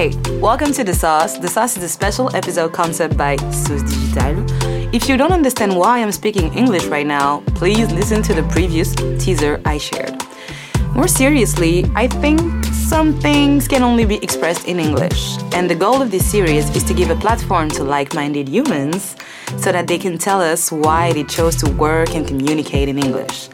Hey, welcome to The Sauce. The Sauce is a special episode concept by Sauces Digitales. If you don't understand why I'm speaking English right now, please listen to the previous teaser I shared. More seriously, I think some things can only be expressed in English. And the goal of this series is to give a platform to like minded humans so that they can tell us why they chose to work and communicate in English.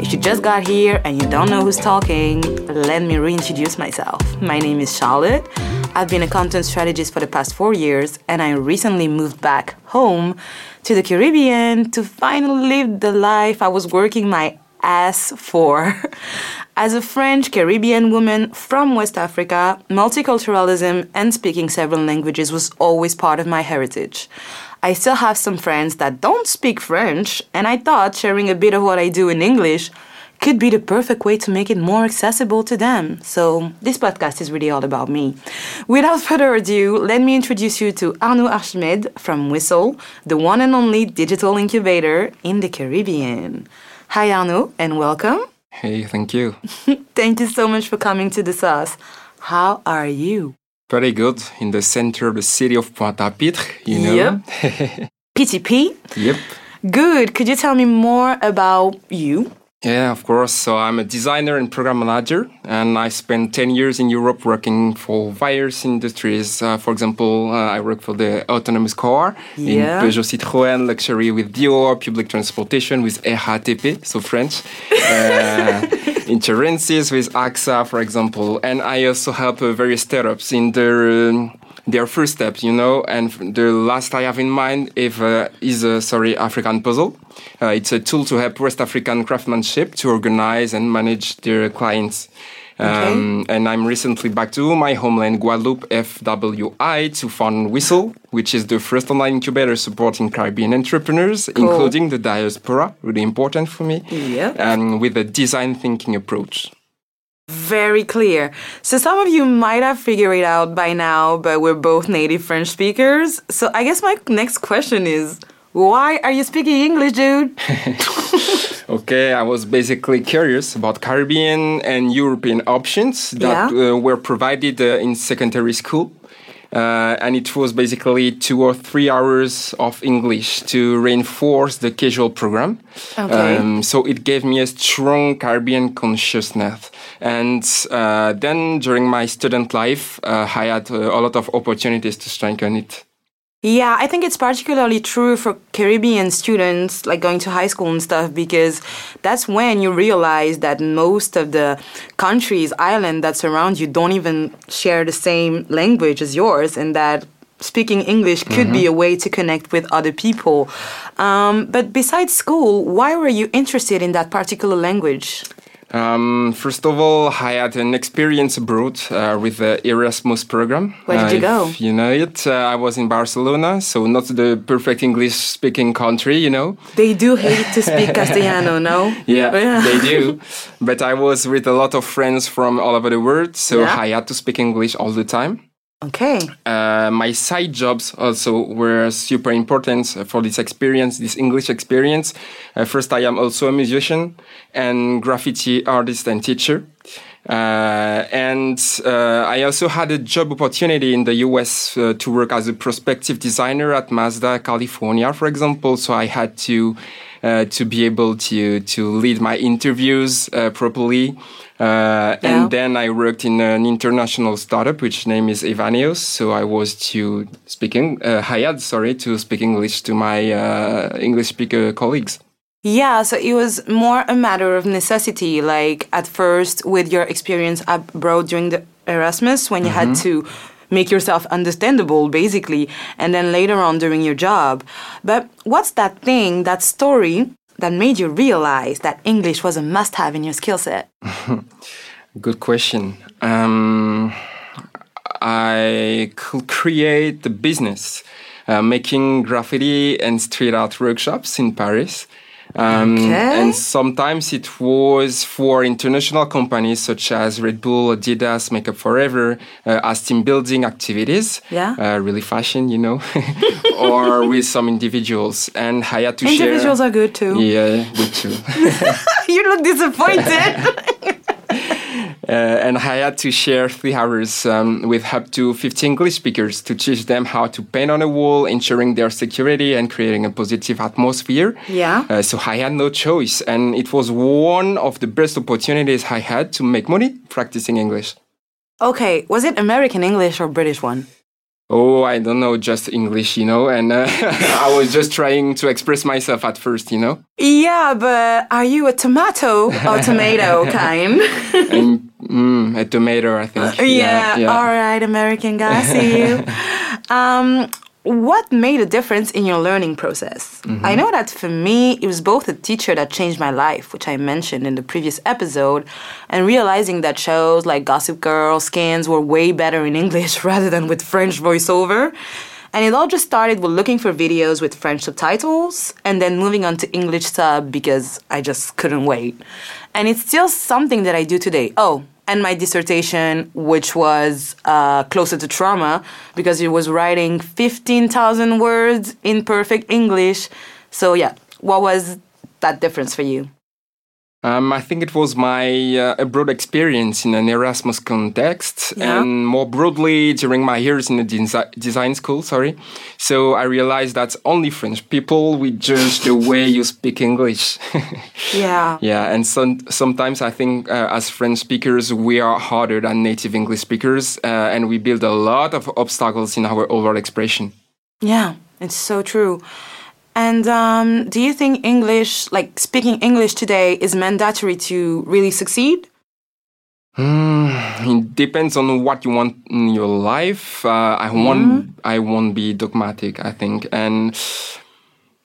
If you just got here and you don't know who's talking, let me reintroduce myself. My name is Charlotte. I've been a content strategist for the past four years, and I recently moved back home to the Caribbean to finally live the life I was working my ass for. As a French Caribbean woman from West Africa, multiculturalism and speaking several languages was always part of my heritage. I still have some friends that don't speak French, and I thought sharing a bit of what I do in English could be the perfect way to make it more accessible to them. So, this podcast is really all about me. Without further ado, let me introduce you to Arnaud Archimède from Whistle, the one and only digital incubator in the Caribbean. Hi, Arnaud, and welcome. Hey, thank you. Thank you so much for coming to the sauce. How are you? Very good. In the center of the city of Pointe-à-Pitre, you know. Yep. PTP? Yep. Good. Could you tell me more about you? Yeah, of course. So I'm a designer and program manager, and I spent 10 years in Europe working for various industries. Uh, for example, uh, I work for the autonomous car Yeah. in Peugeot Citroën, luxury with Dior, public transportation with RATP, so French, uh, insurances with AXA, for example. And I also help uh, various startups in their um, their first steps, you know. And the last I have in mind if, uh, is a sorry African Puzzle. Uh, it's a tool to help West African craftsmanship to organize and manage their clients. Um, and I'm recently back to my homeland, Guadeloupe, FWI, to fund Whistle, which is the first online incubator supporting Caribbean entrepreneurs, including the diaspora, really important for me, Yeah. and with a design thinking approach. Very clear. So, some of you might have figured it out by now, but we're both native French speakers. So, I guess my next question is why are you speaking English, dude? Okay, I was basically curious about Caribbean and European options that Yeah. uh, were provided uh, in secondary school. Uh, and it was basically two or three hours of English to reinforce the casual program. Okay. Um, so it gave me a strong Caribbean consciousness. And uh, then during my student life, uh, I had uh, a lot of opportunities to strengthen it. Yeah, I think it's particularly true for Caribbean students, like going to high school and stuff, because that's when you realize that most of the countries, island that surround you don't even share the same language as yours, and that speaking English could be a way to connect with other people. Um, but besides school, why were you interested in that particular language? Um, first of all, I had an experience abroad uh, with the Erasmus program. Where did Uh, you go? You know it. Uh, I was in Barcelona, so not the perfect English-speaking country, you know. They do hate to speak Castellano, no? Yeah, Yeah. they do. But I was with a lot of friends from all over the world, so Yeah. I had to speak English all the time. Okay. Uh, my side jobs also were super important for this experience, this English experience. Uh, first, I am also a musician and graffiti artist and teacher. Uh, and uh, I also had a job opportunity in the US uh, to work as a prospective designer at Mazda, California, for example. So I had to uh, to be able to to lead my interviews uh, properly. Uh, Yeah. And then I worked in an international startup, which name is Evaneos. So I was to speaking, uh, hired, sorry, to speak English to my uh, English speaker colleagues. Yeah, so it was more a matter of necessity. Like at first, with your experience abroad during the Erasmus, when you had to make yourself understandable, basically, and then later on during your job. But what's that thing, that story that made you realize that English was a must have in your skill set? Good question. Um, I could create the business, uh, making graffiti and street art workshops in Paris. Um, Okay. And sometimes it was for international companies such as Red Bull, Adidas, Makeup Forever, uh, as team building activities. Yeah. Uh, really fashion, you know, or with some individuals. And I had to Individuals share. are good too. Yeah, good too. you look disappointed. Uh, and I had to share three hours um, with up to 50 English speakers to teach them how to paint on a wall, ensuring their security and creating a positive atmosphere. Yeah. Uh, so I had no choice. And it was one of the best opportunities I had to make money practicing English. Okay, was it American English or British one? Oh, I don't know, just English, you know, and uh, I was just trying to express myself at first, you know. Yeah, but are you a tomato or tomato kind? And, mm, a tomato, I think. yeah, all right, American guy, see you. um, what made a difference in your learning process? I know that for me, it was both a teacher that changed my life, which I mentioned in the previous episode, and realizing that shows like Gossip Girl, Skins were way better in English rather than with French voiceover. And it all just started with looking for videos with French subtitles and then moving on to English sub because I just couldn't wait. And it's still something that I do today. Oh, and my dissertation, which was uh, closer to trauma because it was writing 15,000 words in perfect English. So, yeah, what was that difference for you? Um, I think it was my uh, abroad experience in an Erasmus context, Yeah. and more broadly during my years in the desi- design school. Sorry, so I realized that only French people we judge the way you speak English. Yeah. yeah, and some, sometimes I think uh, as French speakers we are harder than native English speakers, uh, and we build a lot of obstacles in our overall expression. Yeah, it's so true. And um, do you think English, like speaking English today, is mandatory to really succeed? Mm, it depends on what you want in your life. Uh, I won't. I won't be dogmatic. I think, and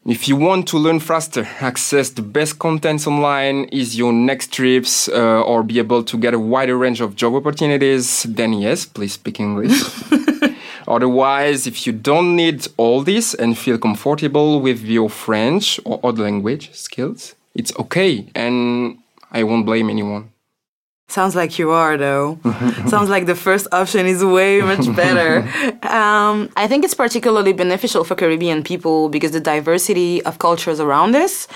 if you want to learn faster, access the best contents online, is your next trips, uh, or be able to get a wider range of job opportunities, then yes, please speak English. Otherwise, if you don't need all this and feel comfortable with your French or other language skills, it's okay, and I won't blame anyone. Sounds like you are, though. Sounds like the first option is way much better. um, I think it's particularly beneficial for Caribbean people because the diversity of cultures around us.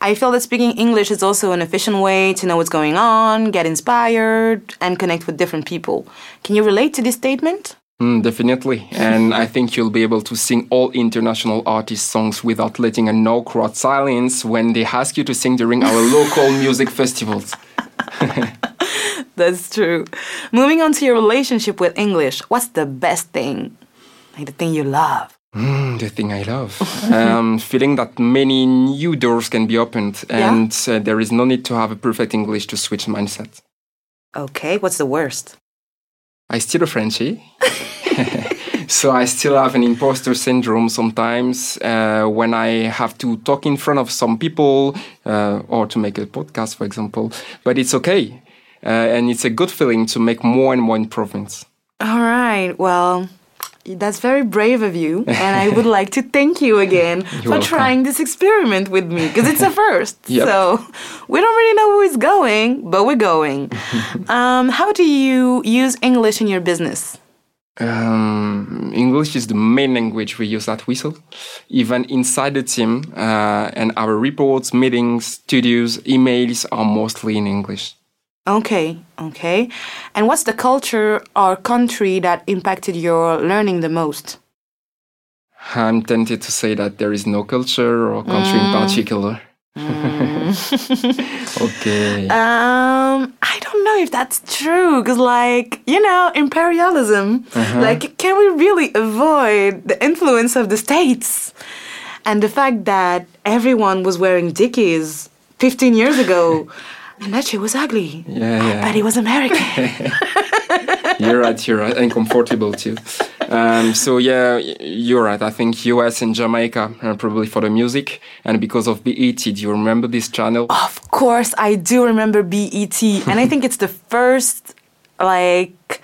I feel that speaking English is also an efficient way to know what's going on, get inspired, and connect with different people. Can you relate to this statement? Mm, definitely. And I think you'll be able to sing all international artist songs without letting an awkward silence when they ask you to sing during our local music festivals. That's true. Moving on to your relationship with English, what's the best thing? Like the thing you love? Mm, the thing I love. um, feeling that many new doors can be opened and uh, there is no need to have a perfect English to switch mindset. Okay, what's the worst? I still a Frenchie. so I still have an imposter syndrome sometimes uh, when I have to talk in front of some people uh, or to make a podcast, for example. But it's okay. Uh, and it's a good feeling to make more and more improvements. All right, well, that's very brave of you. And I would like to thank you again for welcome. trying this experiment with me because it's a first. Yep. So we don't really know where it's going, but we're going. um, how do you use English in your business? Um, English is the main language we use at Whistle, even inside the team. Uh, and our reports, meetings, studios, emails are mostly in English. Okay, okay. And what's the culture or country that impacted your learning the most? I'm tempted to say that there is no culture or country in mm. particular. Mm. okay. Um, I don't know if that's true because, like, you know, imperialism. Uh-huh. Like, can we really avoid the influence of the states and the fact that everyone was wearing Dickies 15 years ago, shit was ugly. Yeah, I yeah. bet he was American. you're right, you're right, and comfortable too. Um, so yeah, you're right. I think US and Jamaica uh, probably for the music, and because of BET. Do you remember this channel? Of course, I do remember BET, and I think it's the first, like,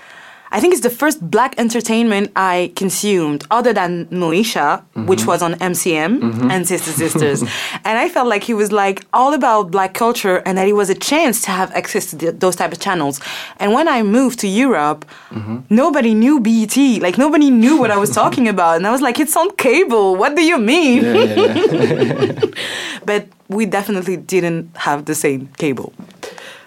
I think it's the first black entertainment I consumed, other than Moesha, which mm-hmm. was on MCM mm-hmm. and Sister Sisters. and I felt like he was like all about black culture, and that it was a chance to have access to th- those type of channels. And when I moved to Europe, mm-hmm. nobody knew BET, like nobody knew what I was talking about, and I was like, it's on cable. What do you mean? Yeah, yeah, yeah. but we definitely didn't have the same cable.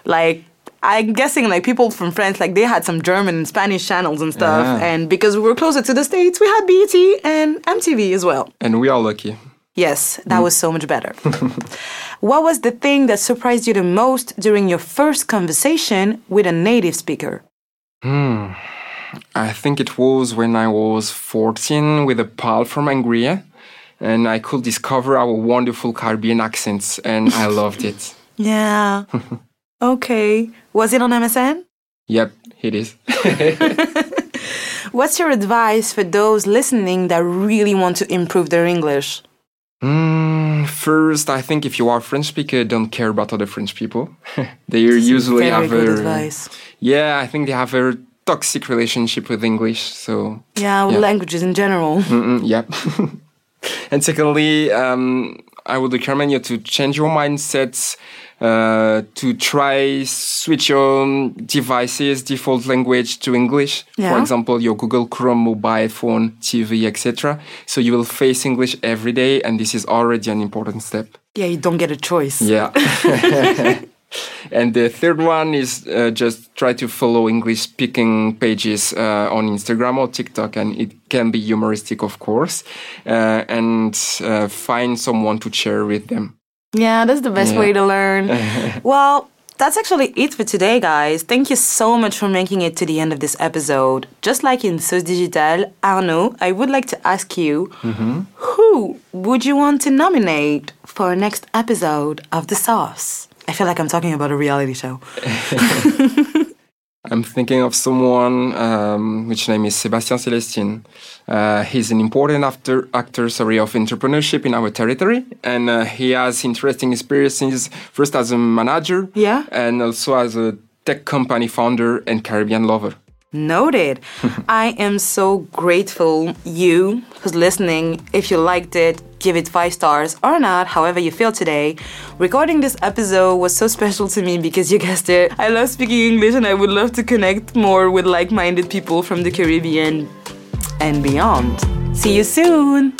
Like I'm guessing like people from France, like they had some German and Spanish channels and stuff. Yeah. And because we were closer to the States, we had BET and MTV as well. And we are lucky. Yes, that was so much better. what was the thing that surprised you the most during your first conversation with a native speaker? Hmm. I think it was when I was 14 with a pal from Hungary, and I could discover our wonderful Caribbean accents, and I loved it. Yeah. okay. Was it on MSN? Yep, it is. What's your advice for those listening that really want to improve their English? Mm, first, I think if you are a French speaker, don't care about other French people. they usually have a advice. yeah. I think they have a toxic relationship with English. So Yeah, with Yeah. languages in general. Mm-mm, yep. and secondly, um, I would recommend you to change your mindset, uh, to try switch your devices default language to English. Yeah. For example, your Google Chrome mobile phone, TV, etc. So you will face English every day, and this is already an important step. Yeah, you don't get a choice. Yeah. and the third one is uh, just try to follow English speaking pages uh, on Instagram or TikTok, and it can be humoristic, of course, uh, and uh, find someone to share with them. Yeah, that's the best Yeah. way to learn. well, that's actually it for today, guys. Thank you so much for making it to the end of this episode. Just like in Sauces Digitales, Arnaud, I would like to ask you mm-hmm. who would you want to nominate for our next episode of The Sauce? I feel like I'm talking about a reality show. I'm thinking of someone um, which name is Sebastian Celestin. Uh, he's an important actor, actor sorry, of entrepreneurship in our territory, and uh, he has interesting experiences first as a manager, Yeah. and also as a tech company founder and Caribbean lover. Noted. I am so grateful you who's listening. If you liked it, give it five stars or not, however you feel today. Recording this episode was so special to me because you guessed it. I love speaking English and I would love to connect more with like minded people from the Caribbean and beyond. See you soon.